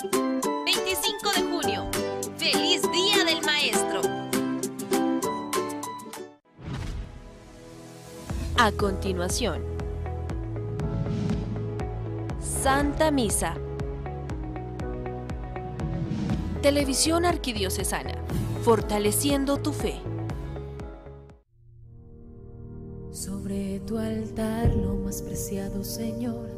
25 de junio. ¡Feliz Día del Maestro! A continuación, Santa Misa. Televisión Arquidiocesana, fortaleciendo tu fe. Sobre tu altar, lo más preciado, Señor,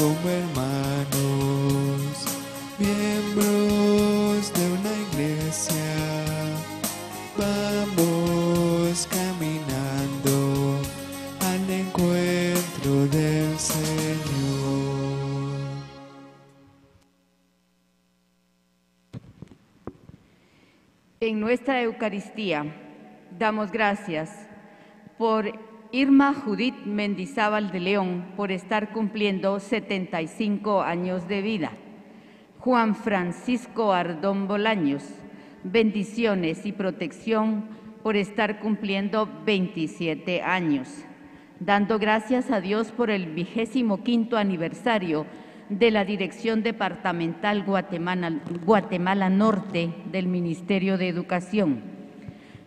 Como hermanos, miembros de una iglesia, vamos caminando al encuentro del Señor. En nuestra Eucaristía damos gracias por Irma Judith Mendizábal de León por estar cumpliendo 75 años de vida. Juan Francisco Ardón Bolaños, bendiciones y protección por estar cumpliendo 27 años. Dando gracias a Dios por el vigésimo quinto aniversario de la Dirección Departamental Guatemala, Guatemala Norte del Ministerio de Educación.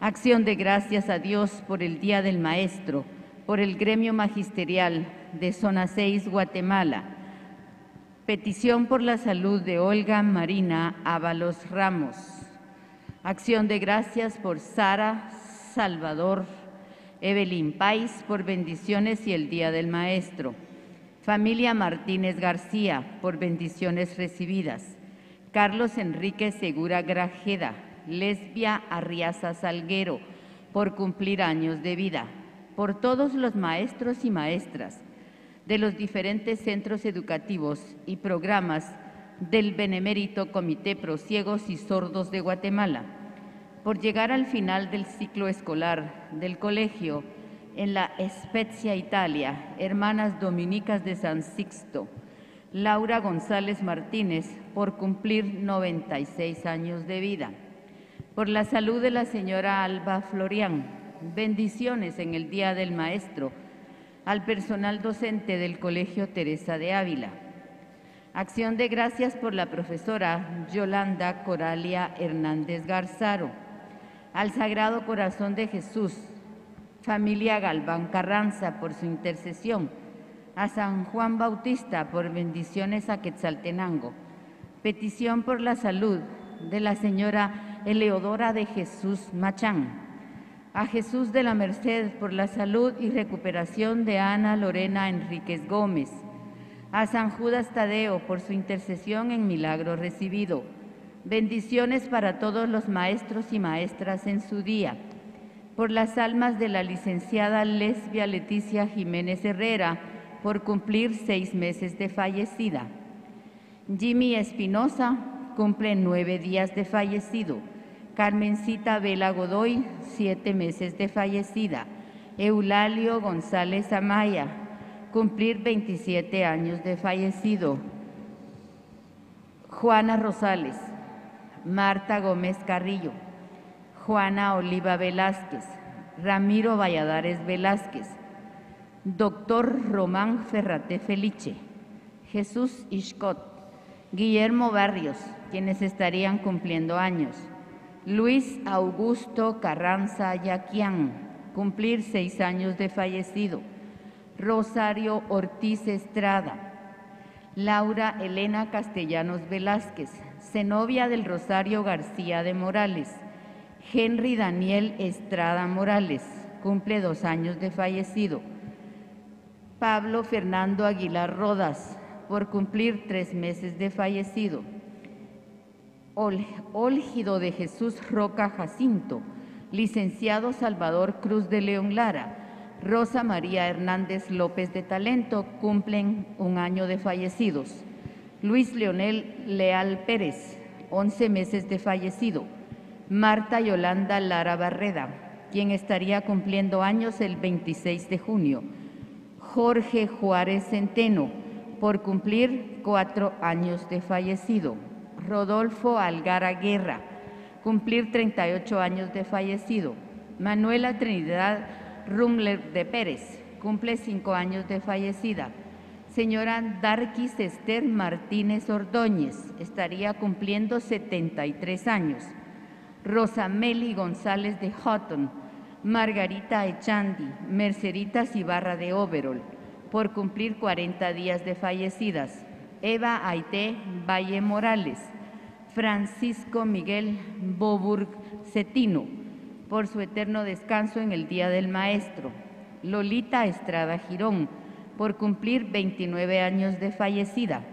Acción de gracias a Dios por el Día del Maestro, por el Gremio Magisterial de Zona 6 Guatemala. Petición por la salud de Olga Marina Ábalos Ramos. Acción de gracias por Sara Salvador Evelyn Pais por bendiciones y el Día del Maestro. Familia Martínez García, por bendiciones recibidas. Carlos Enrique Segura Grajeda, Lesbia Arriaza Salguero, por cumplir años de vida. Por todos los maestros y maestras de los diferentes centros educativos y programas del Benemérito Comité Pro Ciegos y Sordos de Guatemala. Por llegar al final del ciclo escolar del colegio en la Spezia, Italia, hermanas dominicas de San Sixto, Laura González Martínez, por cumplir 96 años de vida. Por la salud de la señora Alba Florián, bendiciones en el Día del Maestro, al personal docente del Colegio Teresa de Ávila. Acción de gracias por la profesora Yolanda Coralia Hernández Garzaro, al Sagrado Corazón de Jesús, familia Galván Carranza por su intercesión, a San Juan Bautista por bendiciones a Quetzaltenango, petición por la salud de la señora Eleodora de Jesús Machán, a Jesús de la Merced por la salud y recuperación de Ana Lorena Enríquez Gómez, a San Judas Tadeo por su intercesión en milagro recibido, bendiciones para todos los maestros y maestras en su día, por las almas de la licenciada Lesbia Leticia Jiménez Herrera, por cumplir seis meses de fallecida. Jimmy Espinosa cumple nueve días de fallecido. Carmencita Vela Godoy, siete meses de fallecida. Eulalio González Amaya, cumplir 27 años de fallecido. Juana Rosales, Marta Gómez Carrillo, Juana Oliva Velázquez, Ramiro Valladares Velázquez, Doctor Román Ferrate Felice, Jesús Ishcot, Guillermo Barrios, quienes estarían cumpliendo años, Luis Augusto Carranza Yaquián, cumplir seis años de fallecido, Rosario Ortiz Estrada, Laura Elena Castellanos Velázquez, Zenobia del Rosario García de Morales, Henry Daniel Estrada Morales, cumple dos años de fallecido, Pablo Fernando Aguilar Rodas, por cumplir tres meses de fallecido, Ólgido de Jesús Roca Jacinto, licenciado Salvador Cruz de León Lara, Rosa María Hernández López de Talento cumplen un año de fallecidos. Luis Leonel Leal Pérez, 11 meses de fallecido. Marta Yolanda Lara Barreda, quien estaría cumpliendo años el 26 de junio. Jorge Juárez Centeno, por cumplir cuatro años de fallecido. Rodolfo Algara Guerra, cumplir 38 años de fallecido. Manuela Trinidad Rumler de Pérez, cumple cinco años de fallecida. Señora Darkis Esther Martínez Ordóñez, estaría cumpliendo 73 años. Rosameli González de Houghton, Margarita Echandi, Mercedita Ibarra de Overol, por cumplir 40 días de fallecidas. Eva Aité Valle Morales, Francisco Miguel Boburg Cetino, por su eterno descanso en el Día del Maestro. Lolita Estrada Girón, por cumplir 29 años de fallecida.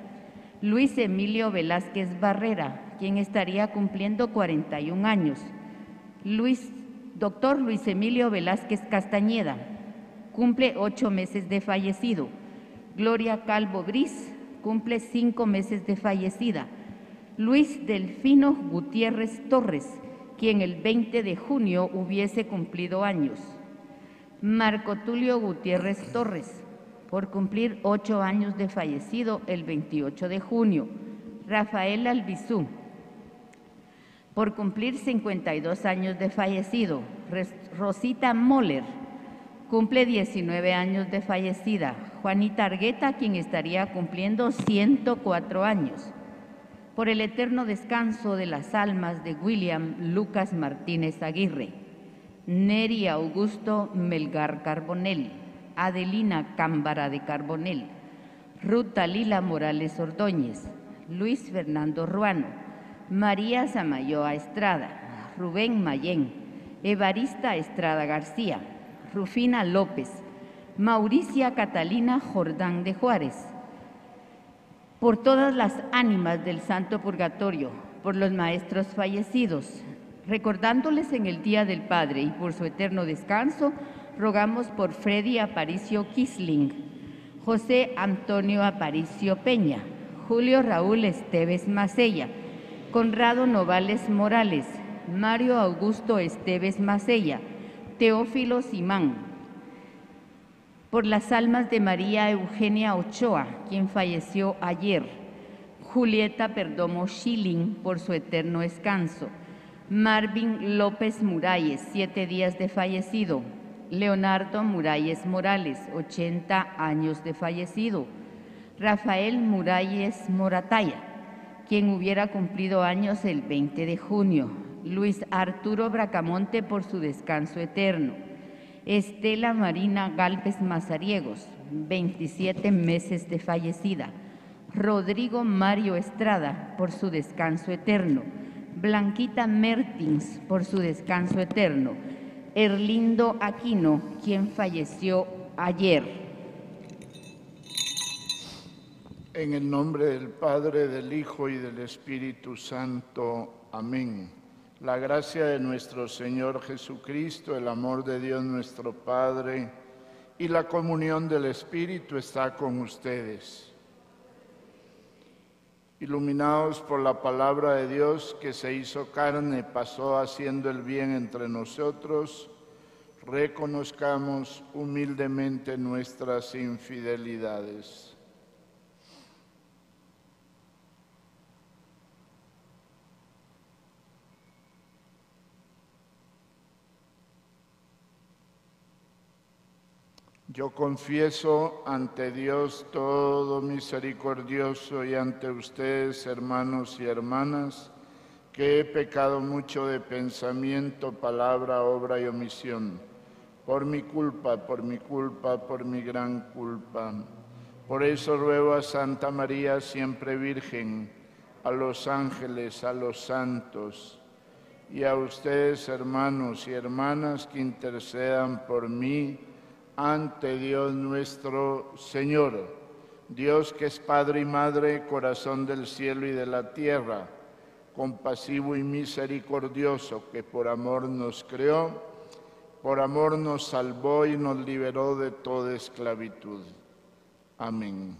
Luis Emilio Velázquez Barrera, quien estaría cumpliendo 41 años. Luis, doctor Luis Emilio Velázquez Castañeda, cumple ocho meses de fallecido. Gloria Calvo Gris, cumple cinco meses de fallecida. Luis Delfino Gutiérrez Torres, quien el 20 de junio hubiese cumplido años. Marco Tulio Gutiérrez Torres, por cumplir ocho años de fallecido el 28 de junio. Rafael Albizú, por cumplir 52 años de fallecido. Rosita Moller, cumple 19 años de fallecida. Juanita Argueta, quien estaría cumpliendo 104 años por el eterno descanso de las almas de William Lucas Martínez Aguirre, Neri Augusto Melgar Carbonell, Adelina Cámbara de Carbonell, Ruta Lila Morales Ordóñez, Luis Fernando Ruano, María Samayoa Estrada, Rubén Mayén, Evarista Estrada García, Rufina López, Mauricia Catalina Jordán de Juárez, por todas las ánimas del Santo Purgatorio, por los maestros fallecidos, recordándoles en el Día del Padre y por su eterno descanso, rogamos por Freddy Aparicio Kisling, José Antonio Aparicio Peña, Julio Raúl Esteves Macella, Conrado Novales Morales, Mario Augusto Esteves Macella, Teófilo Simán, por las almas de María Eugenia Ochoa, quien falleció ayer, Julieta Perdomo Schilling, por su eterno descanso, Marvin López Muralles, siete días de fallecido, Leonardo Muralles Morales, 80 años de fallecido, Rafael Muralles Morataya, quien hubiera cumplido años el 20 de junio, Luis Arturo Bracamonte por su descanso eterno, Estela Marina Galvez Mazariegos, 27 meses de fallecida. Rodrigo Mario Estrada, por su descanso eterno. Blanquita Mertins, por su descanso eterno. Erlindo Aquino, quien falleció ayer. En el nombre del Padre, del Hijo y del Espíritu Santo. Amén. La gracia de nuestro Señor Jesucristo, el amor de Dios nuestro Padre y la comunión del Espíritu está con ustedes. Iluminados por la palabra de Dios que se hizo carne, pasó haciendo el bien entre nosotros, reconozcamos humildemente nuestras infidelidades. Yo confieso ante Dios todo misericordioso y ante ustedes, hermanos y hermanas, que he pecado mucho de pensamiento, palabra, obra y omisión, por mi culpa, por mi culpa, por mi gran culpa. Por eso ruego a Santa María, siempre Virgen, a los ángeles, a los santos, y a ustedes, hermanos y hermanas, que intercedan por mí ante Dios nuestro Señor. Dios que es Padre y Madre, corazón del cielo y de la tierra, compasivo y misericordioso, que por amor nos creó, por amor nos salvó y nos liberó de toda esclavitud. Amén.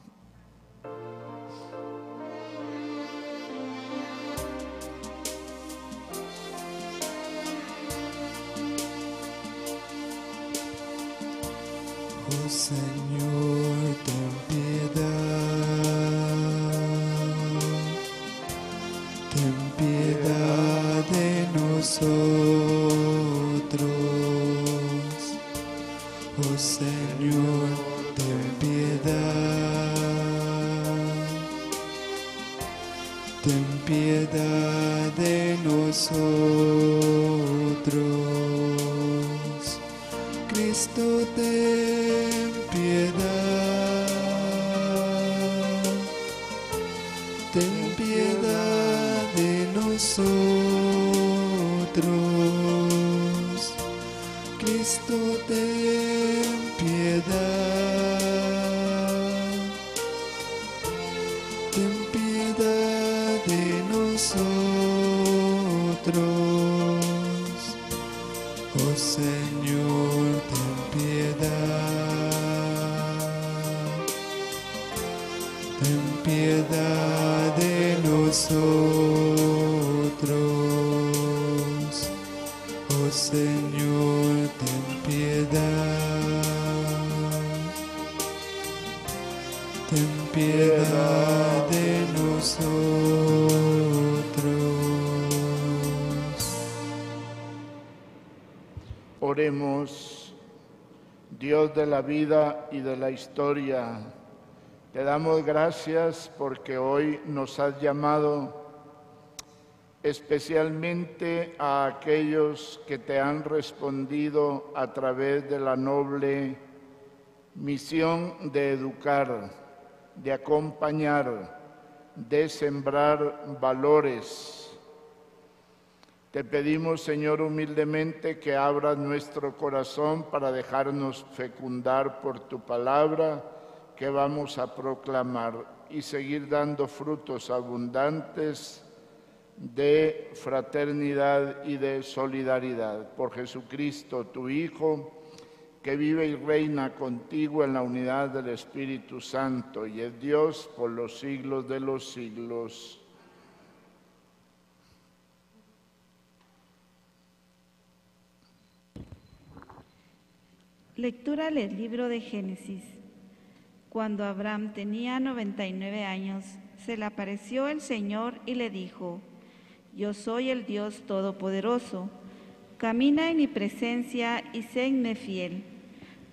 Señor, De la vida y de la historia, te damos gracias porque hoy nos has llamado especialmente a aquellos que te han respondido a través de la noble misión de educar, de acompañar, de sembrar valores. Te pedimos, Señor, humildemente que abras nuestro corazón para dejarnos fecundar por tu palabra que vamos a proclamar y seguir dando frutos abundantes de fraternidad y de solidaridad. Por Jesucristo, tu Hijo, que vive y reina contigo en la unidad del Espíritu Santo y es Dios por los siglos de los siglos. Lectura del libro de Génesis. Cuando Abraham tenía 99 años, se le apareció el Señor y le dijo, Yo soy el Dios Todopoderoso, camina en mi presencia y séme fiel.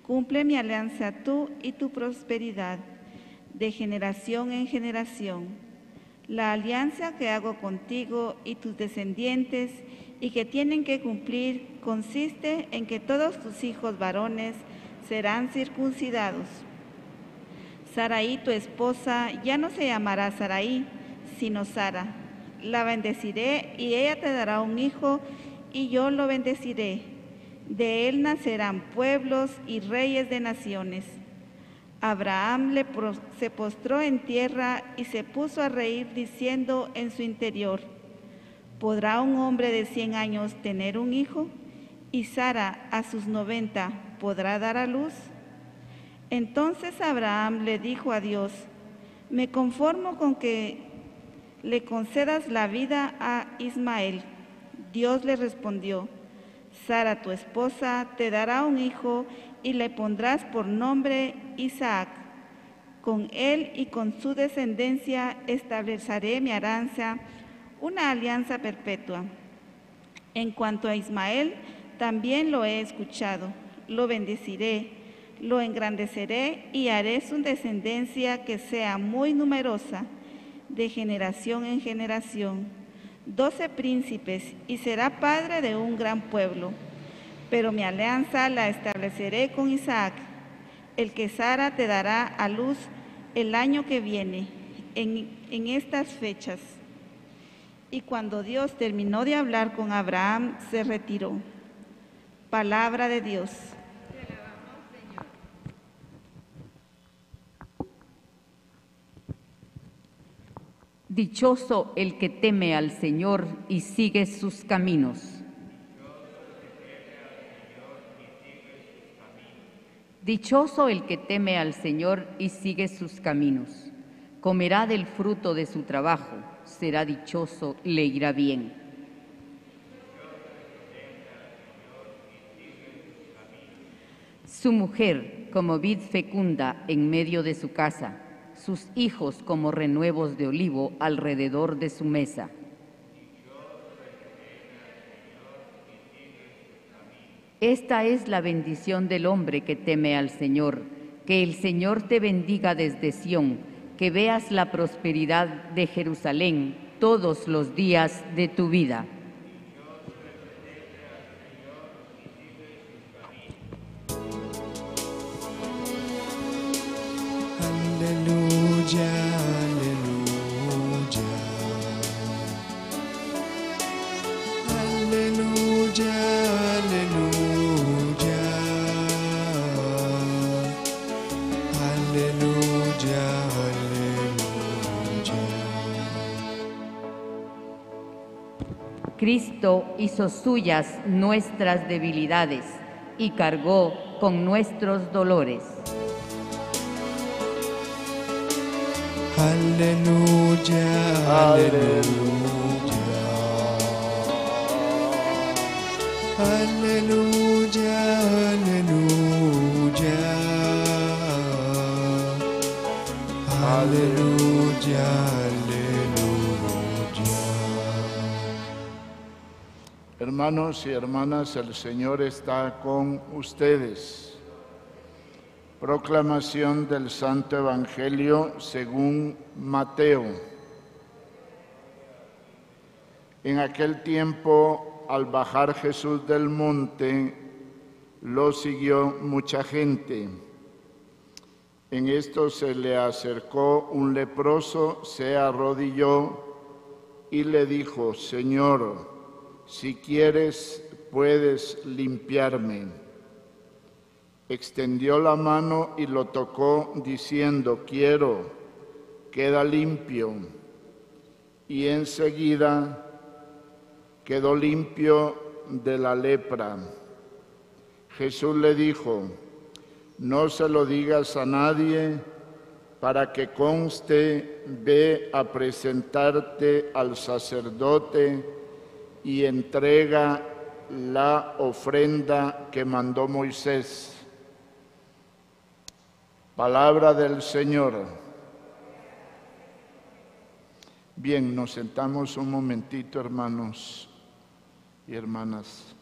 Cumple mi alianza tú y tu prosperidad, de generación en generación. La alianza que hago contigo y tus descendientes y que tienen que cumplir consiste en que todos tus hijos varones serán circuncidados. Saraí, tu esposa, ya no se llamará Saraí, sino Sara. La bendeciré y ella te dará un hijo y yo lo bendeciré. De él nacerán pueblos y reyes de naciones. Abraham se postró en tierra y se puso a reír diciendo en su interior, ¿podrá un hombre de cien años tener un hijo? ¿Y Sara a sus noventa podrá dar a luz? Entonces Abraham le dijo a Dios, me conformo con que le concedas la vida a Ismael. Dios le respondió, Sara tu esposa te dará un hijo y le pondrás por nombre Isaac. Con él y con su descendencia estableceré mi alianza, una alianza perpetua. En cuanto a Ismael, también lo he escuchado, lo bendeciré, lo engrandeceré y haré su descendencia que sea muy numerosa, de generación en generación. Doce príncipes, y será padre de un gran pueblo. Pero mi alianza la estableceré con Isaac, el que Sara te dará a luz el año que viene, en, en estas fechas. Y cuando Dios terminó de hablar con Abraham, se retiró. Palabra de Dios. Dichoso el que teme al Señor y sigue sus caminos. Dichoso el que teme al Señor y sigue sus caminos. Comerá del fruto de su trabajo, será dichoso, le irá bien. Su mujer como vid fecunda en medio de su casa sus hijos como renuevos de olivo alrededor de su mesa. Esta es la bendición del hombre que teme al Señor. Que el Señor te bendiga desde Sión, que veas la prosperidad de Jerusalén todos los días de tu vida. Cristo hizo suyas nuestras debilidades y cargó con nuestros dolores. Aleluya, aleluya. Aleluya, aleluya. Aleluya, Hermanos y hermanas, el Señor está con ustedes. Proclamación del Santo Evangelio según Mateo. En aquel tiempo, al bajar Jesús del monte, lo siguió mucha gente. En esto se le acercó un leproso, se arrodilló y le dijo, Señor, si quieres, puedes limpiarme. Extendió la mano y lo tocó diciendo, quiero, queda limpio. Y enseguida quedó limpio de la lepra. Jesús le dijo, no se lo digas a nadie para que conste, ve a presentarte al sacerdote y entrega la ofrenda que mandó Moisés. Palabra del Señor. Bien, nos sentamos un momentito, hermanos y hermanas.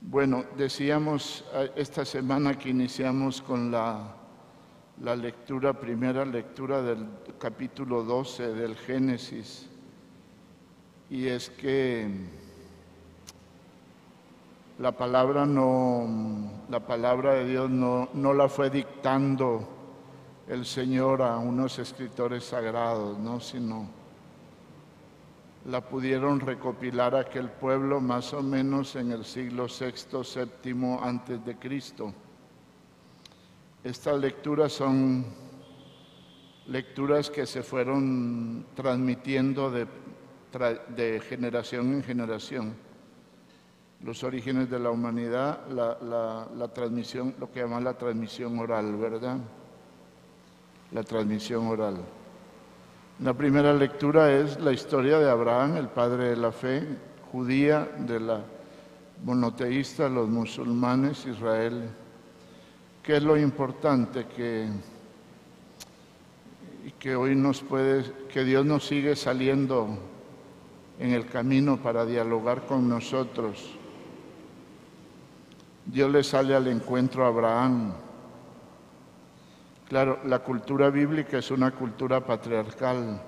Bueno, decíamos eh, esta semana que iniciamos con la, la lectura, primera lectura del capítulo 12 del Génesis, y es que la palabra no, la palabra de Dios no, no la fue dictando el Señor a unos escritores sagrados, ¿no? sino la pudieron recopilar aquel pueblo más o menos en el siglo VI, VII antes de Cristo. Estas lecturas son lecturas que se fueron transmitiendo de, de generación en generación. Los orígenes de la humanidad, la, la, transmisión, lo que llaman la transmisión oral, ¿verdad? La transmisión oral. La primera lectura es la historia de Abraham, el padre de la fe judía, de la monoteísta, los musulmanes, Israel. ¿Qué es lo importante? Que, que hoy nos puede, que Dios nos sigue saliendo en el camino para dialogar con nosotros. Dios le sale al encuentro a Abraham. Claro, la cultura bíblica es una cultura patriarcal.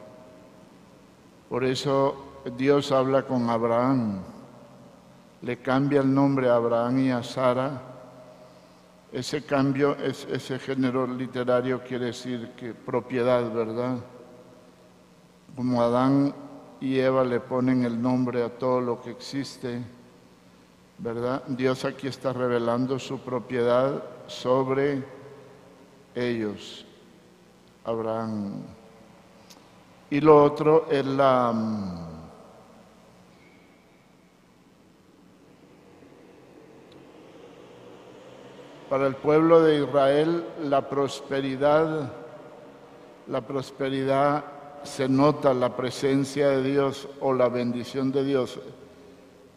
Por eso Dios habla con Abraham, le cambia el nombre a Abraham y a Sara. Ese cambio, ese género literario quiere decir que propiedad, ¿verdad? Como Adán y Eva le ponen el nombre a todo lo que existe, ¿verdad? Dios aquí está revelando su propiedad sobre ellos, Abraham. Y lo otro es la para el pueblo de Israel la prosperidad la prosperidad se nota la presencia de Dios o la bendición de Dios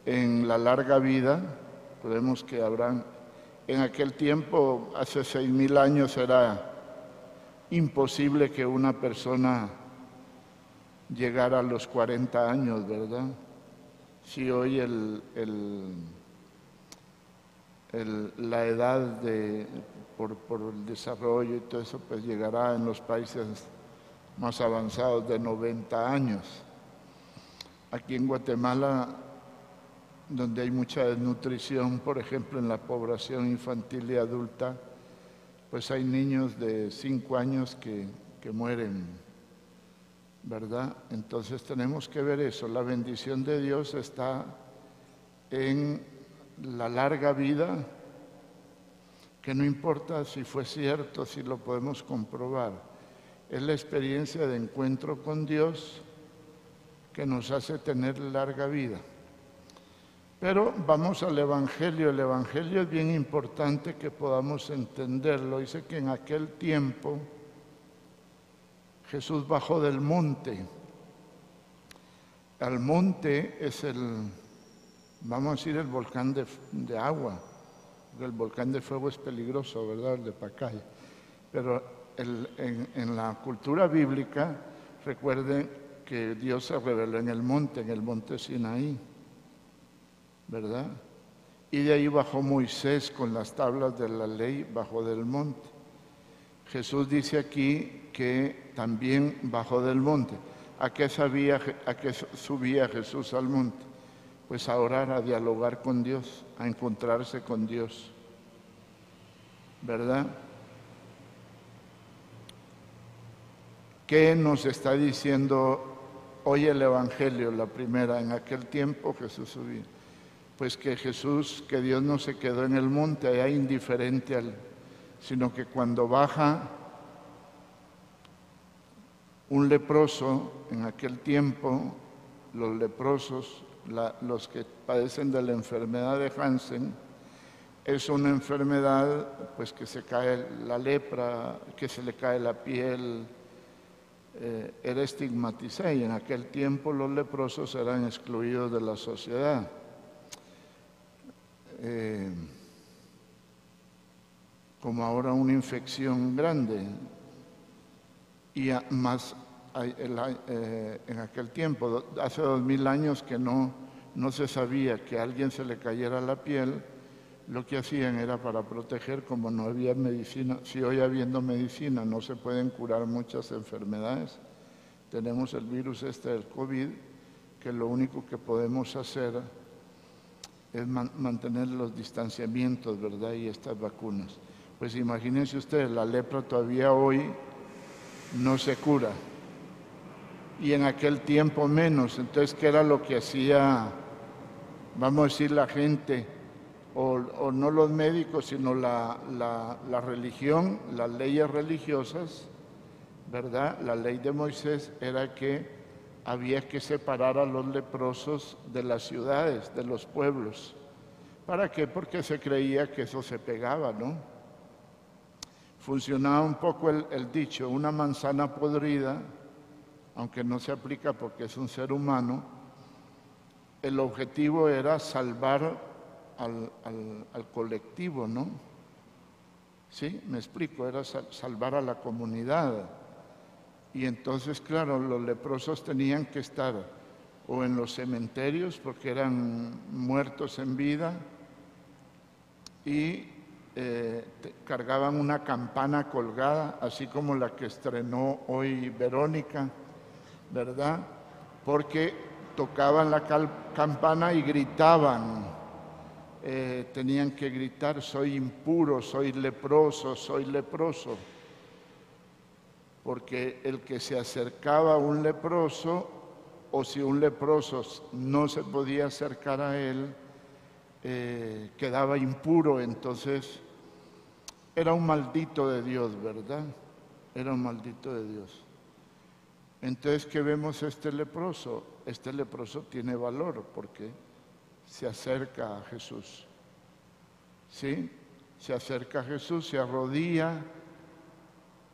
en la larga vida, podemos que habrán, en aquel tiempo, hace seis mil años, era imposible que una persona llegara a los 40 años, ¿verdad? Si hoy el, la edad de, por, por el desarrollo y todo eso, pues llegará en los países más avanzados de 90 años. Aquí en Guatemala, donde hay mucha desnutrición, por ejemplo, en la población infantil y adulta, pues hay niños de 5 años que, que mueren, ¿verdad? Entonces tenemos que ver eso. La bendición de Dios está en la larga vida, que no importa si fue cierto, si lo podemos comprobar es la experiencia de encuentro con Dios que nos hace tener larga vida. Pero vamos al Evangelio. El Evangelio es bien importante que podamos entenderlo. Dice que en aquel tiempo Jesús bajó del monte. Al monte es el, vamos a decir, el volcán de, agua. El volcán de fuego es peligroso, ¿verdad? El de Pacaya. Pero en, la cultura bíblica, recuerden que Dios se reveló en el monte, en el monte Sinaí, ¿verdad? Y de ahí bajó Moisés con las tablas de la ley, bajó del monte. Jesús dice aquí que también bajó del monte. ¿A qué, sabía, ¿A qué subía Jesús al monte? Pues a orar, a dialogar con Dios, a encontrarse con Dios. ¿Verdad? ¿Qué nos está diciendo hoy el Evangelio, la primera? En aquel tiempo Jesús subía. Pues que Jesús, que Dios no se quedó en el monte allá indiferente al, sino que cuando baja un leproso, en aquel tiempo los leprosos, los que padecen de la enfermedad de Hansen, es una enfermedad pues que se cae la lepra, que se le cae la piel, eh, era estigmatizada y en aquel tiempo los leprosos eran excluidos de la sociedad. Eh, como ahora una infección grande y más eh, en aquel tiempo, hace dos mil años que no, no se sabía que a alguien se le cayera la piel, lo que hacían era para proteger, como no había medicina, si hoy habiendo medicina no se pueden curar muchas enfermedades, tenemos el virus este del COVID, que lo único que podemos hacer es mantener los distanciamientos, ¿verdad? Y estas vacunas. Pues imagínense ustedes, la lepra todavía hoy no se cura. Y en aquel tiempo menos. Entonces, ¿qué era lo que hacía, vamos a decir, la gente? O, no los médicos, sino la, la, religión, las leyes religiosas, ¿verdad? La ley de Moisés era que había que separar a los leprosos de las ciudades, de los pueblos. ¿Para qué? Porque se creía que eso se pegaba, ¿no? Funcionaba un poco el, el dicho, una manzana podrida, aunque no se aplica porque es un ser humano, el objetivo era salvar al, colectivo, ¿no? Sí, me explico, era salvar a la comunidad. Y entonces, claro, los leprosos tenían que estar o en los cementerios porque eran muertos en vida y eh, cargaban una campana colgada, así como la que estrenó hoy Verónica, ¿verdad? Porque tocaban la campana y gritaban, eh, tenían que gritar, soy impuro, soy leproso, soy leproso porque el que se acercaba a un leproso, o si un leproso no se podía acercar a él, eh, quedaba impuro, entonces era un maldito de Dios, ¿verdad? Era un maldito de Dios. Entonces, ¿qué vemos este leproso? Este leproso tiene valor porque se acerca a Jesús. ¿Sí? Se acerca a Jesús, se arrodilla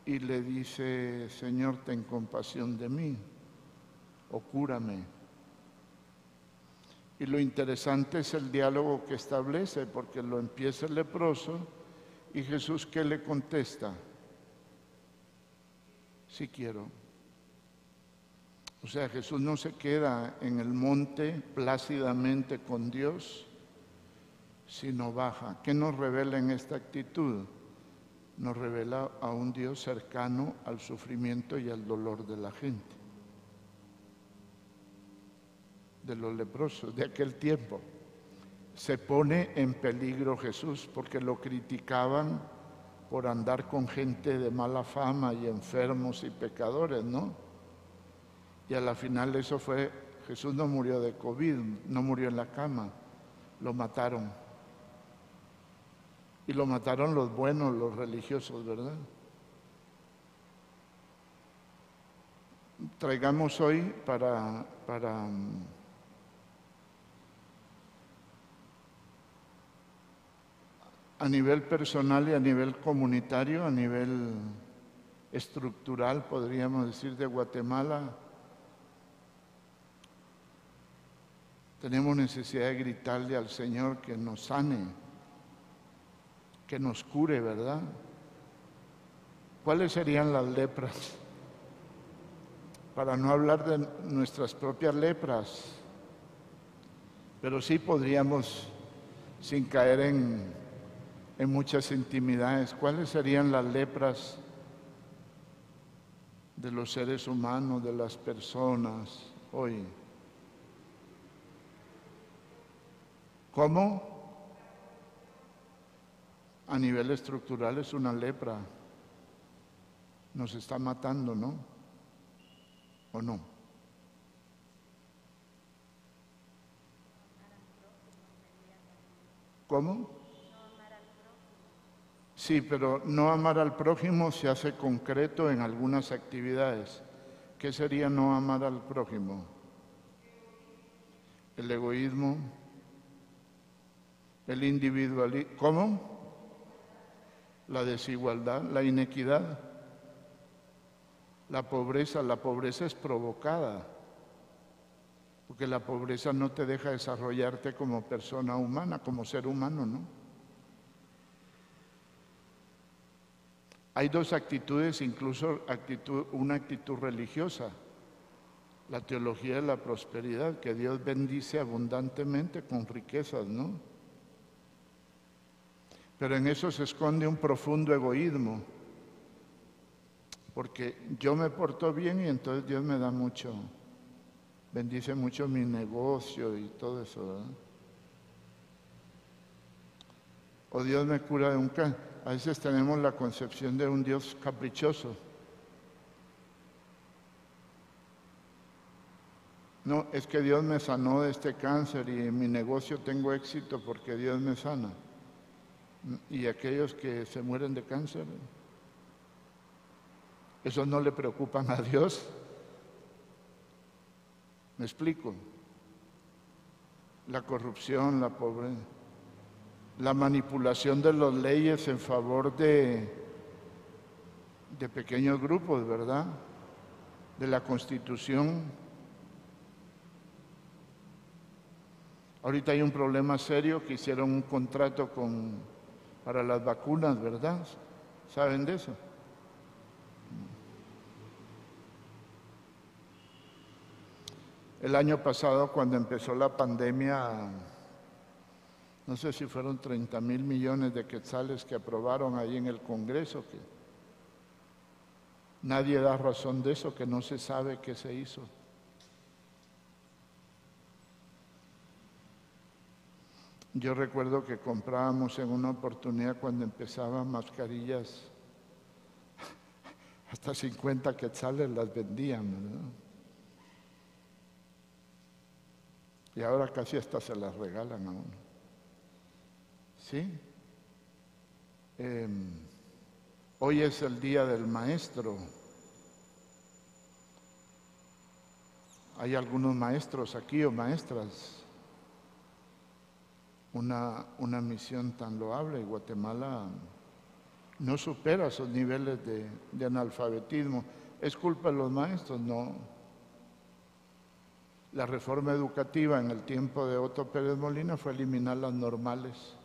y le dice, Señor, ten compasión de mí o cúrame. Y lo interesante es el diálogo que establece, porque lo empieza el leproso y Jesús, ¿qué le contesta? Sí quiero. O sea, Jesús no se queda en el monte plácidamente con Dios, sino baja. ¿Qué nos revela en esta actitud? Nos revela a un Dios cercano al sufrimiento y al dolor de la gente, de los leprosos de aquel tiempo. Se pone en peligro Jesús porque lo criticaban por andar con gente de mala fama y enfermos y pecadores, ¿no? Y a la final eso fue, Jesús no murió de COVID, no murió en la cama, lo mataron. Y lo mataron los buenos, los religiosos, ¿verdad? Traigamos hoy para, para a nivel personal y a nivel comunitario, a nivel estructural, podríamos decir, de Guatemala, tenemos necesidad de gritarle al Señor que nos sane, que nos cure, ¿verdad? ¿Cuáles serían las lepras? Para no hablar de nuestras propias lepras, pero sí podríamos, sin caer en, en muchas intimidades, ¿cuáles serían las lepras de los seres humanos, de las personas hoy? ¿Cómo? A nivel estructural es una lepra. Nos está matando, ¿no? ¿O no? ¿Cómo? Sí, pero no amar al prójimo se hace concreto en algunas actividades. ¿Qué sería no amar al prójimo? El egoísmo, el individualismo. ¿Cómo? La desigualdad, la inequidad, la pobreza. La pobreza es provocada, porque la pobreza no te deja desarrollarte como persona humana, como ser humano, ¿no? Hay dos actitudes, incluso actitud, una actitud religiosa, la teología de la prosperidad, que Dios bendice abundantemente con riquezas, ¿no? Pero en eso se esconde un profundo egoísmo, porque yo me porto bien y entonces Dios me da mucho, bendice mucho mi negocio y todo eso, ¿verdad? O Dios me cura de un cáncer. A veces tenemos la concepción de un Dios caprichoso. No, es que Dios me sanó de este cáncer y en mi negocio tengo éxito porque Dios me sana. Y aquellos que se mueren de cáncer, ¿esos no le preocupan a Dios? ¿Me explico? La corrupción, la pobreza la manipulación de las leyes en favor de, de pequeños grupos, ¿verdad? De la constitución. Ahorita hay un problema serio que hicieron un contrato con, para las vacunas, ¿verdad? ¿Saben de eso? El año pasado, cuando empezó la pandemia, no sé si fueron 30 mil millones de quetzales que aprobaron ahí en el Congreso, que nadie da razón de eso, que no se sabe qué se hizo. Yo recuerdo que comprábamos en una oportunidad cuando empezaban mascarillas, hasta 50 quetzales las vendían, ¿verdad? Y ahora casi hasta se las regalan a uno. ¿Sí? Em, hoy es el día del maestro. Hay algunos maestros aquí o maestras. Una, una misión tan loable. Guatemala no supera esos niveles de, de analfabetismo. ¿Es culpa de los maestros? No. La reforma educativa en el tiempo de Otto Pérez Molina fue eliminar las normales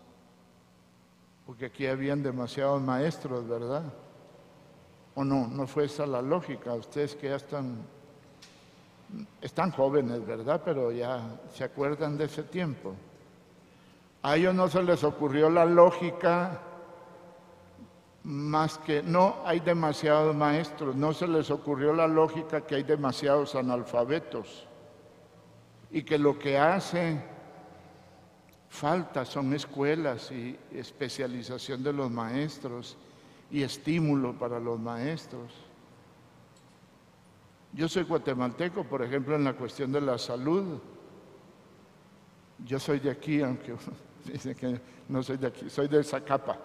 porque aquí habían demasiados maestros, ¿verdad? ¿O no? No fue esa la lógica. Ustedes que ya están, están jóvenes, ¿verdad? Pero ya se acuerdan de ese tiempo. A ellos no se les ocurrió la lógica más que, no, hay demasiados maestros, no se les ocurrió la lógica que hay demasiados analfabetos y que lo que hace falta son escuelas y especialización de los maestros y estímulo para los maestros. Yo soy guatemalteco, por ejemplo, en la cuestión de la salud. Yo soy de aquí, aunque dicen que no soy de aquí, soy de Zacapa,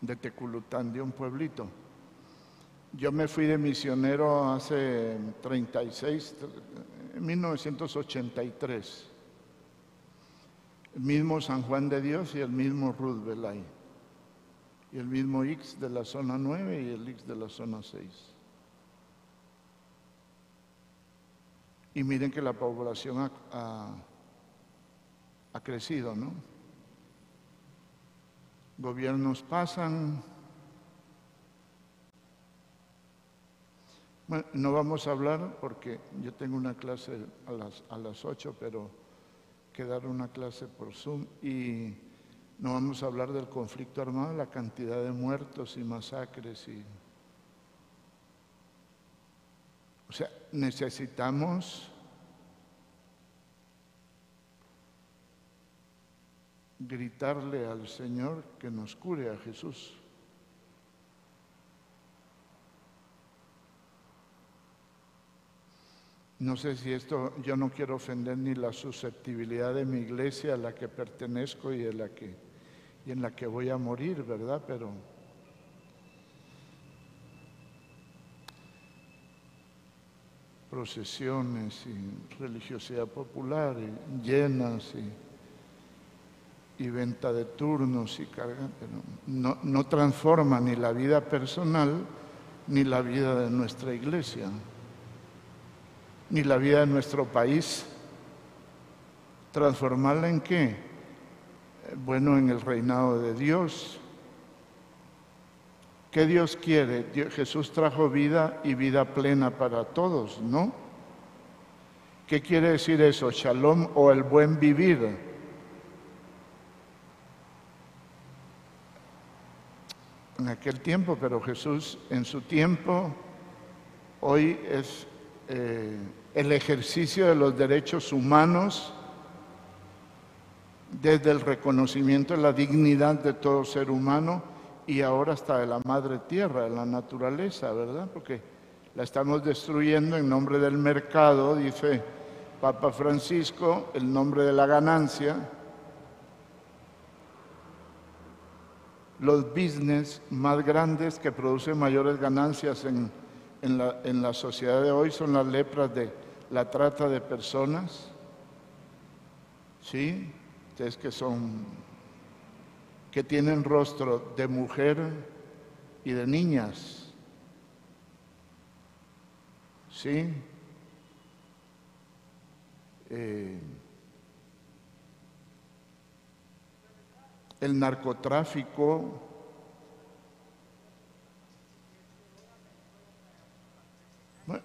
de Teculután, de un pueblito. Yo me fui de misionero hace 36, en 1983 el mismo San Juan de Dios y el mismo Ruth Belay, y el mismo X de la zona 9 y el X de la zona 6. Y miren que la población ha, ha crecido, ¿no? Gobiernos pasan. Bueno, no vamos a hablar porque yo tengo una clase a las, a las 8, pero que dar una clase por Zoom y no vamos a hablar del conflicto armado, la cantidad de muertos y masacres y o sea, necesitamos gritarle al Señor que nos cure a Jesús. No sé si esto, yo no quiero ofender ni la susceptibilidad de mi iglesia a la que pertenezco y, en la que, y en la que voy a morir, ¿verdad? Pero procesiones y religiosidad popular y llenas y, y venta de turnos y carga, no, no transforma ni la vida personal ni la vida de nuestra iglesia ni la vida de nuestro país. ¿Transformarla en qué? Bueno, en el reinado de Dios. ¿Qué Dios quiere? Jesús trajo vida y vida plena para todos, ¿no? ¿Qué quiere decir eso? Shalom o el buen vivir. En aquel tiempo, pero Jesús en su tiempo, hoy es eh, el ejercicio de los derechos humanos desde el reconocimiento de la dignidad de todo ser humano y ahora hasta de la madre tierra, de la naturaleza, ¿verdad? Porque la estamos destruyendo en nombre del mercado, dice Papa Francisco, el nombre de la ganancia. Los business más grandes que producen mayores ganancias en, en, la, sociedad de hoy son las lepras de la trata de personas, ¿sí? Ustedes que son, que tienen rostro de mujer y de niñas, ¿sí? Eh, el narcotráfico,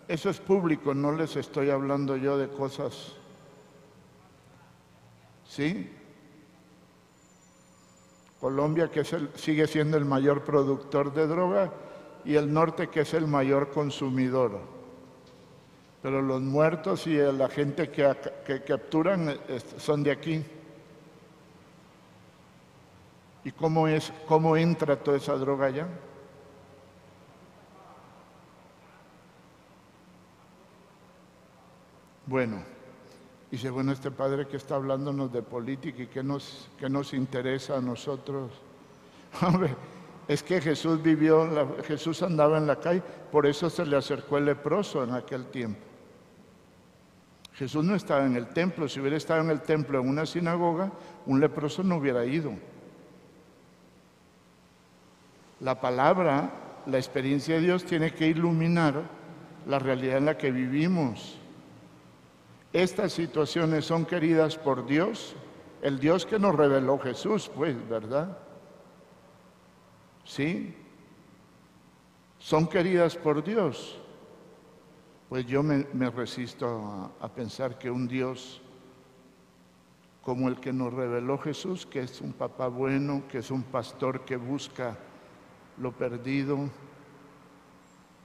eso es público, no les estoy hablando yo de cosas. ¿Sí? Colombia, que es sigue siendo el mayor productor de droga, y el norte, que es el mayor consumidor. Pero los muertos y la gente que, capturan eh, son de aquí. ¿Y cómo, es, cómo entra toda esa droga allá? Bueno, dice, bueno, este padre que está hablándonos de política y que nos, que nos interesa a nosotros. Hombre, es que Jesús vivió, la- Jesús andaba en la calle, por eso se le acercó el leproso en aquel tiempo. Jesús no estaba en el templo, si hubiera estado en el templo en una sinagoga, un leproso no hubiera ido. La palabra, la experiencia de Dios tiene que iluminar la realidad en la que vivimos. Estas situaciones son queridas por Dios, el Dios que nos reveló Jesús, pues, ¿verdad? ¿Sí? Son queridas por Dios. Pues yo me, resisto a, a pensar que un Dios como el que nos reveló Jesús, que es un papá bueno, que es un pastor que busca lo perdido,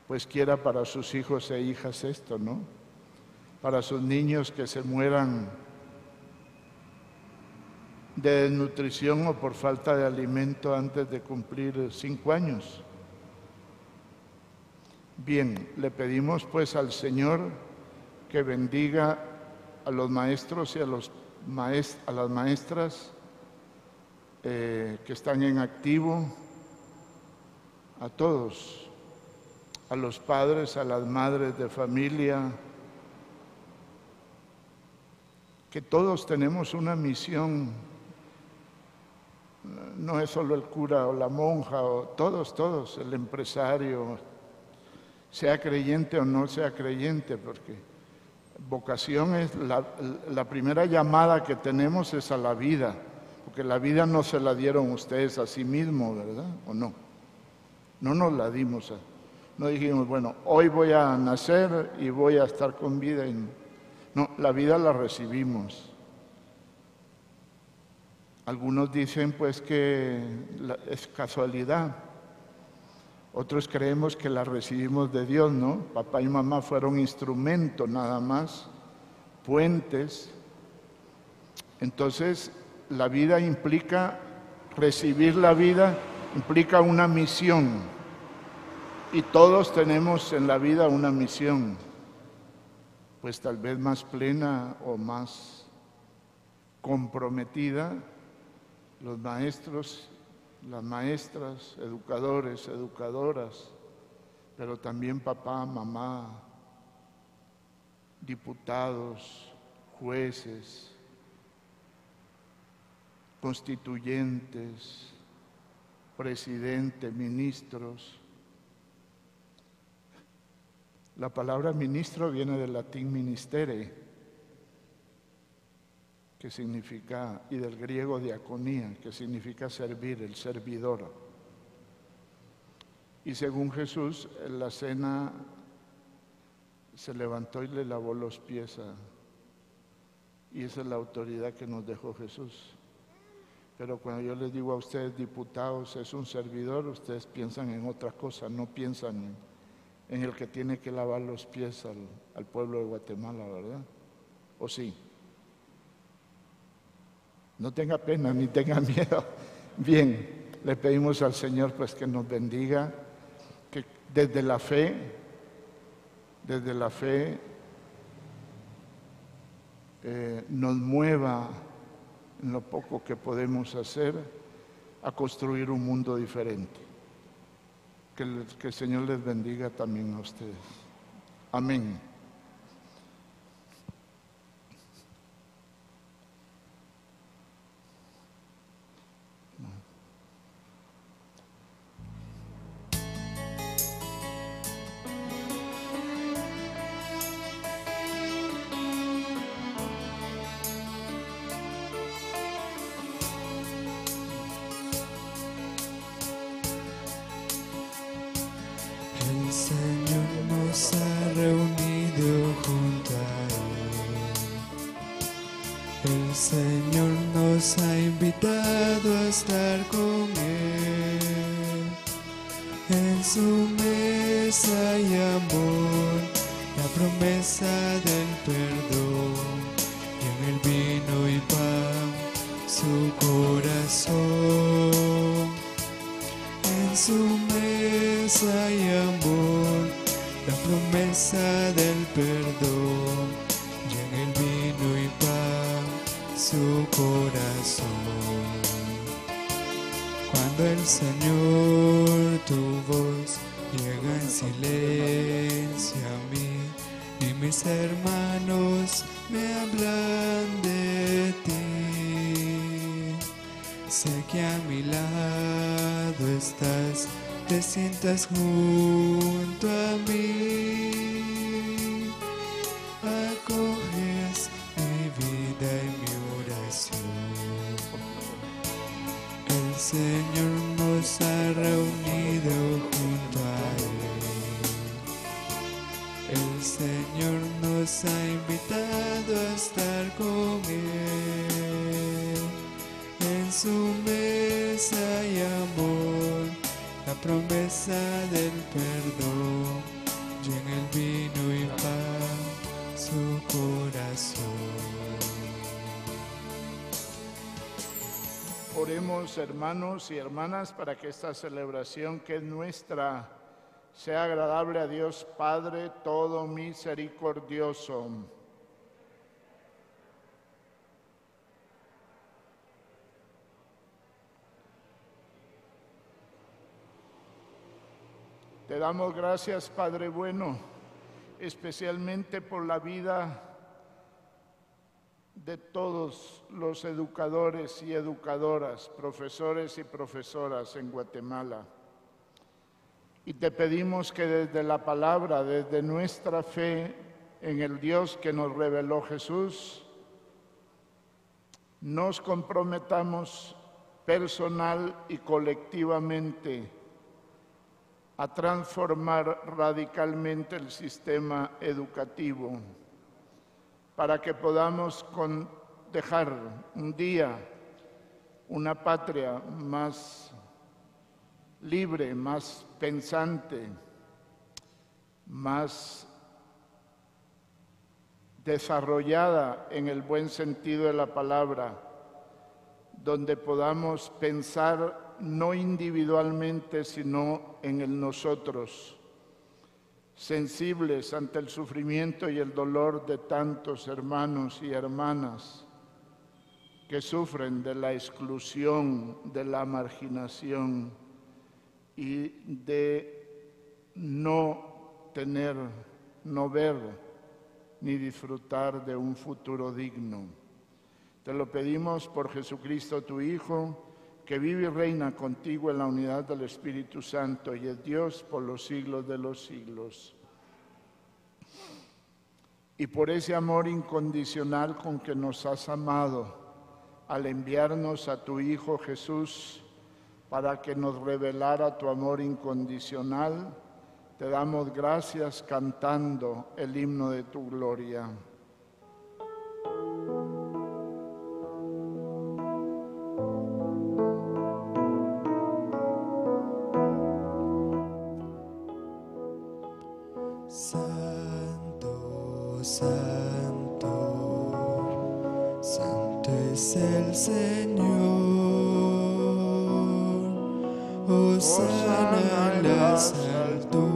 pues quiera para sus hijos e hijas esto, ¿no? Para sus niños que se mueran de desnutrición o por falta de alimento antes de cumplir cinco años. Bien, le pedimos pues al Señor que bendiga a los maestros y a las maestras eh, que están en activo, a todos, a los padres, a las madres de familia, que todos tenemos una misión, no es solo el cura o la monja, o todos, todos, el empresario, sea creyente o no sea creyente, porque vocación es la, la primera llamada que tenemos es a la vida, porque la vida no se la dieron ustedes a sí mismos, ¿verdad? ¿O no? No nos la dimos. a- no dijimos, bueno, hoy voy a nacer y voy a estar con vida. no, la vida la recibimos. Algunos dicen pues que es casualidad. Otros creemos que la recibimos de Dios, ¿no? Papá y mamá fueron instrumentos nada más, puentes. Entonces, la vida implica, recibir la vida implica una misión. Y todos tenemos en la vida una misión, pues tal vez más plena o más comprometida. Los maestros, las maestras, educadores, educadoras, pero también papá, mamá, diputados, jueces, constituyentes, presidente, ministros. La palabra ministro viene del latín ministere, que significa, y del griego diaconía, que significa servir, el servidor. Y según Jesús, en la cena se levantó y le lavó los pies a, y esa es la autoridad que nos dejó Jesús. Pero cuando yo les digo a ustedes, diputados, es un servidor, ustedes piensan en otra cosa, no piensan en, en el que tiene que lavar los pies al, pueblo de Guatemala, ¿verdad? ¿O sí? No tenga pena ni tenga miedo. Bien, le pedimos al Señor pues que nos bendiga, que desde la fe, desde la fe, eh, nos mueva en lo poco que podemos hacer a construir un mundo diferente. Que el, que el Señor les bendiga también a ustedes. Amén. Su corazón. En su mesa y amor, la promesa del perdón, y en el vino y pan, su corazón. Cuando el Señor tu voz llega en silencio a mí y mis hermanos me hablan de ti. Sé que a mi lado estás, te sientas junto a mí. Acoges mi vida y mi oración. El Señor nos ha reunido junto a Él. El Señor nos ha invitado a estar con Él. Su mesa y amor, la promesa del perdón, y el vino y pan, su corazón. Oremos hermanos y hermanas para que esta celebración que es nuestra sea agradable a Dios Padre todo misericordioso. Te damos gracias Padre bueno, especialmente por la vida de todos los educadores y educadoras, profesores y profesoras en Guatemala. Y te pedimos que desde la palabra, desde nuestra fe en el Dios que nos reveló Jesús, nos comprometamos personal y colectivamente a transformar radicalmente el sistema educativo para que podamos dejar un día una patria más libre, más pensante, más desarrollada en el buen sentido de la palabra, donde podamos pensar no individualmente, sino en el nosotros sensibles ante el sufrimiento y el dolor de tantos hermanos y hermanas que sufren de la exclusión, de la marginación y de no tener, no ver ni disfrutar de un futuro digno. Te lo pedimos por Jesucristo tu Hijo, que vive y reina contigo en la unidad del Espíritu Santo y es Dios por los siglos de los siglos. Y por ese amor incondicional con que nos has amado al enviarnos a tu Hijo Jesús para que nos revelara tu amor incondicional, te damos gracias cantando el himno de tu gloria. Santo, santo, santo es el Señor. Hosana en las alturas.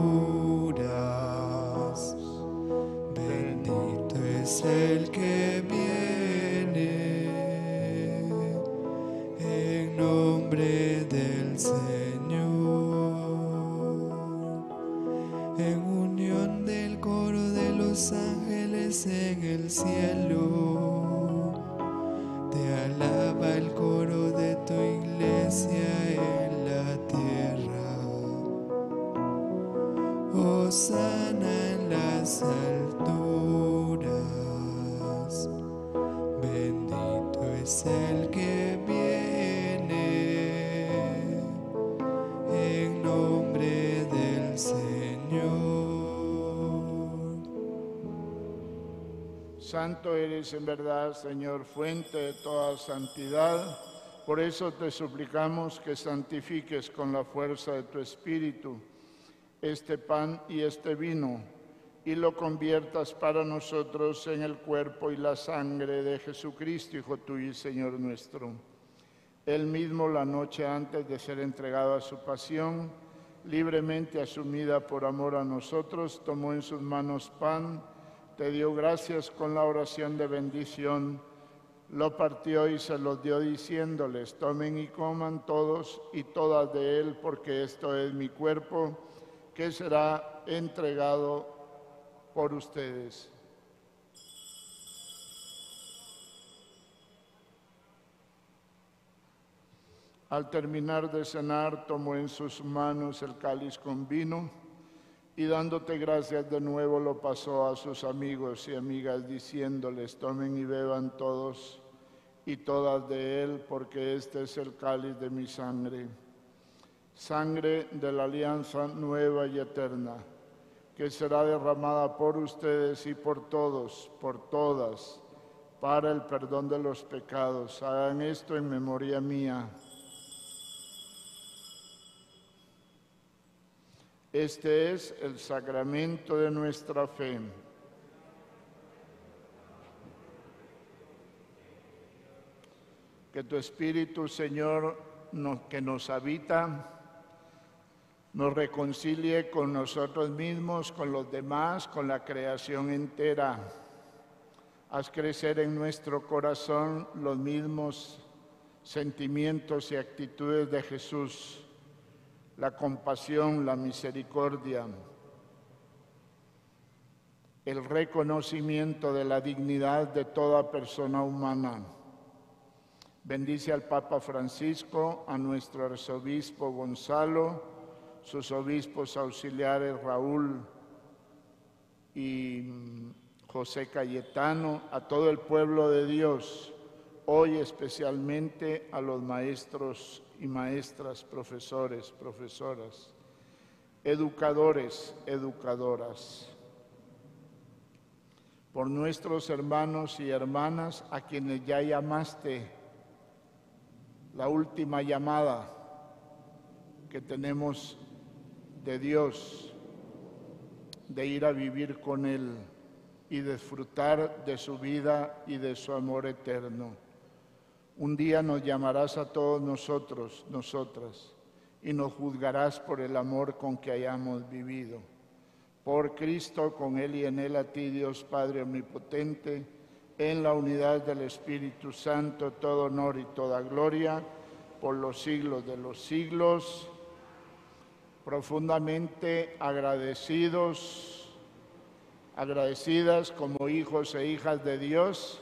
En verdad, Señor, fuente de toda santidad. Por eso te suplicamos que santifiques con la fuerza de tu Espíritu este pan y este vino y lo conviertas para nosotros en el cuerpo y la sangre de Jesucristo, Hijo tuyo y Señor nuestro. Él mismo la noche antes de ser entregado a su pasión, libremente asumida por amor a nosotros, tomó en sus manos pan, te dio gracias con la oración de bendición, lo partió y se los dio diciéndoles, tomen y coman todos y todas de él, porque esto es mi cuerpo que será entregado por ustedes. Al terminar de cenar, tomó en sus manos el cáliz con vino y dándote gracias de nuevo lo pasó a sus amigos y amigas diciéndoles, tomen y beban todos y todas de él, porque este es el cáliz de mi sangre sangre de la alianza nueva y eterna, que será derramada por ustedes y por todos, por todas, para el perdón de los pecados. Hagan esto en memoria mía. Este es el sacramento de nuestra fe. Que tu Espíritu, Señor, que nos habita, nos reconcilie con nosotros mismos, con los demás, con la creación entera. Haz crecer en nuestro corazón los mismos sentimientos y actitudes de Jesús, la compasión, la misericordia, el reconocimiento de la dignidad de toda persona humana. Bendice al Papa Francisco, a nuestro arzobispo Gonzalo, sus obispos auxiliares Raúl y mm, José Cayetano, a todo el pueblo de Dios, hoy especialmente a los maestros y maestras, profesores, profesoras, educadores, educadoras, por nuestros hermanos y hermanas a quienes ya llamaste, la última llamada que tenemos de Dios, de ir a vivir con Él y disfrutar de su vida y de su amor eterno. Un día nos llamarás a todos nosotros, nosotras, y nos juzgarás por el amor con que hayamos vivido. Por Cristo, con Él y en Él, a ti, Dios Padre Omnipotente, en la unidad del Espíritu Santo, todo honor y toda gloria, por los siglos de los siglos profundamente agradecidos, agradecidas como hijos e hijas de Dios,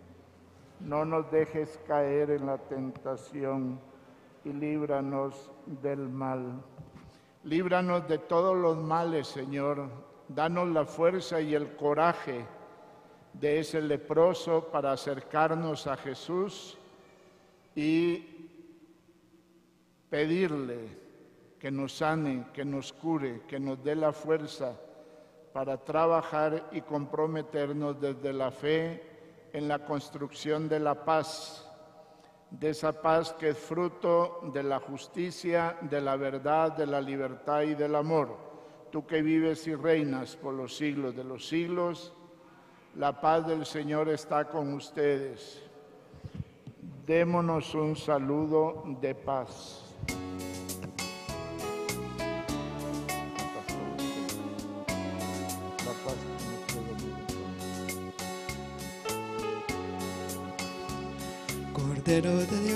No nos dejes caer en la tentación y líbranos del mal. Líbranos de todos los males, Señor. Danos la fuerza y el coraje de ese leproso para acercarnos a Jesús y pedirle que nos sane, que nos cure, que nos dé la fuerza para trabajar y comprometernos desde la fe en la construcción de la paz, de esa paz que es fruto de la justicia, de la verdad, de la libertad y del amor. Tú que vives y reinas por los siglos de los siglos, la paz del Señor está con ustedes. Démonos un saludo de paz.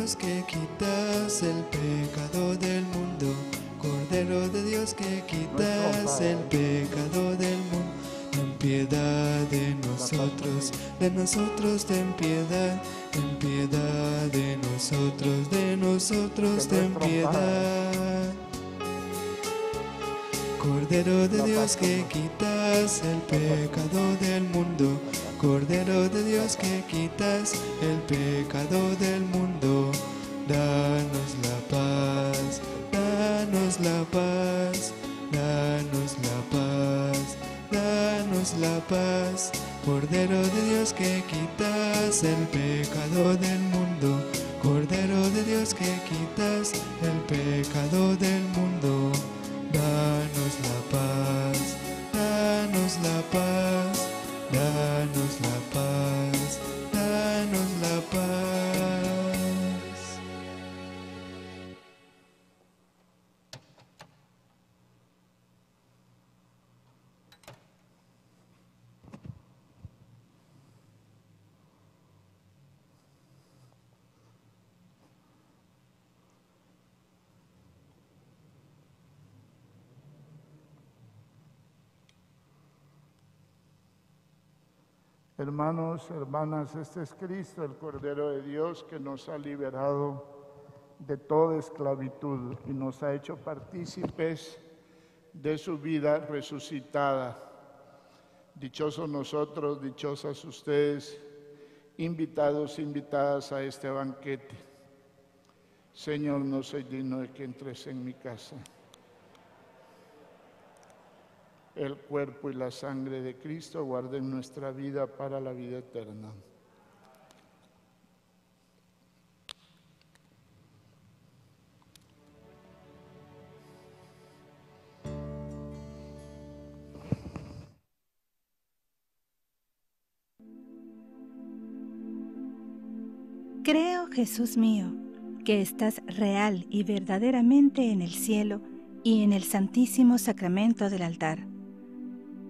Dios que quitas el pecado del mundo, Cordero de Dios que quitas el pecado del mundo, ten piedad de nosotros, de nosotros ten piedad, ten piedad de nosotros, de nosotros ten piedad. Cordero de Dios que quitas el pecado del mundo, Cordero de Dios que quitas el pecado del mundo, danos la paz, danos la paz, danos la paz, danos la paz. Cordero de Dios que quitas el pecado del mundo, Cordero de Dios que quitas el pecado del mundo. Hermanos, hermanas, este es Cristo, el Cordero de Dios, que nos ha liberado de toda esclavitud y nos ha hecho partícipes de su vida resucitada. Dichosos nosotros, dichosas ustedes, invitados, invitadas a este banquete. Señor, no soy digno de que entres en mi casa. El cuerpo y la sangre de Cristo guarden nuestra vida para la vida eterna. Creo, Jesús mío, que estás real y verdaderamente en el cielo y en el santísimo sacramento del altar.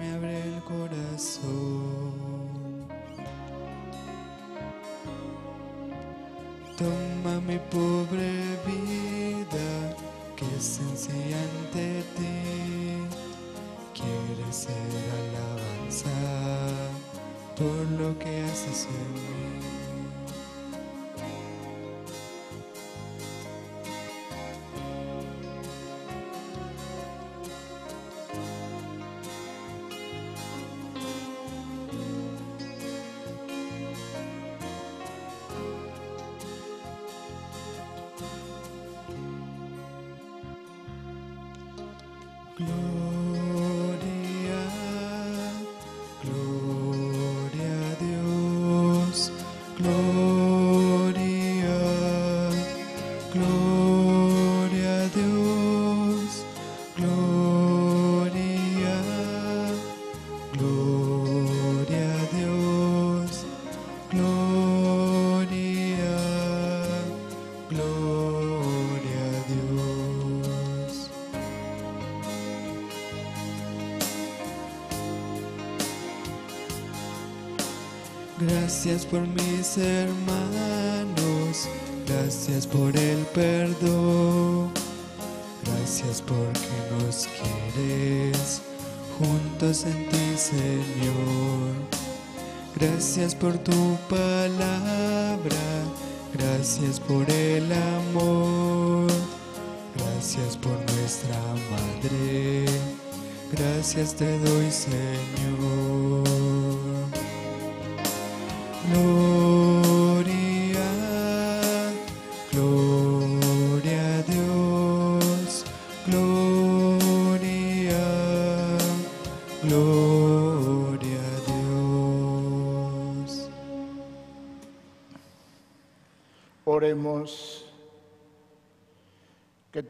Me abre el corazón. Toma mi pobre vida que es sencilla ante ti. Quiere ser alabanza por lo que haces en mí. Gracias por mis hermanos, gracias por el perdón, gracias porque nos quieres juntos en ti, Señor. Gracias por tu palabra, gracias por el amor, gracias por nuestra madre, gracias te doy, Señor.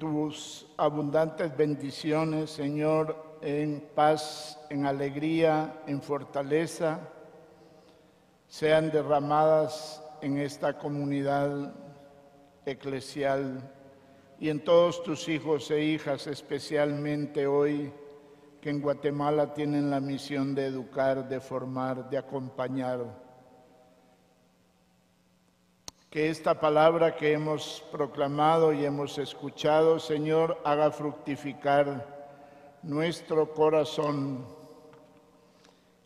Tus abundantes bendiciones, Señor, en paz, en alegría, en fortaleza, sean derramadas en esta comunidad eclesial y en todos tus hijos e hijas, especialmente hoy que en Guatemala tienen la misión de educar, de formar, de acompañar. Que esta palabra que hemos proclamado y hemos escuchado, Señor, haga fructificar nuestro corazón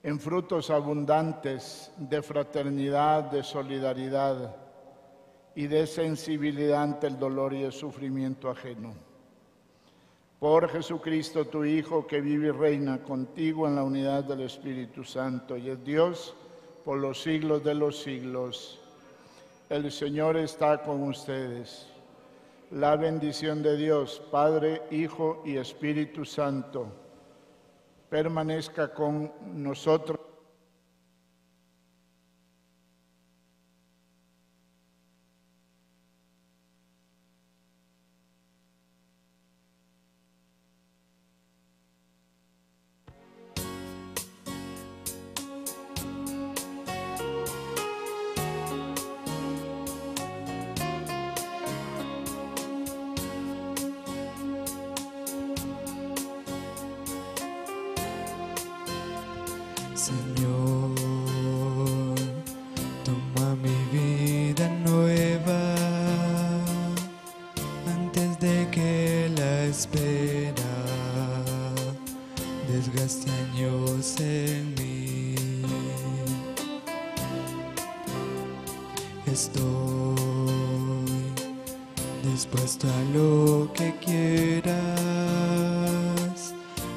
en frutos abundantes de fraternidad, de solidaridad y de sensibilidad ante el dolor y el sufrimiento ajeno. Por Jesucristo, tu Hijo, que vive y reina contigo en la unidad del Espíritu Santo y es Dios por los siglos de los siglos. El Señor está con ustedes. La bendición de Dios, Padre, Hijo y Espíritu Santo, permanezca con nosotros. Estoy dispuesto a lo que quieras,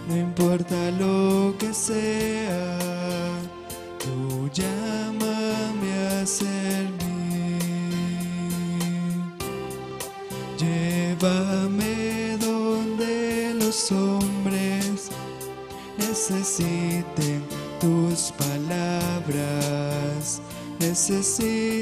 no importa lo que sea, tú llámame a servir. Llévame donde los hombres necesiten tus palabras, necesiten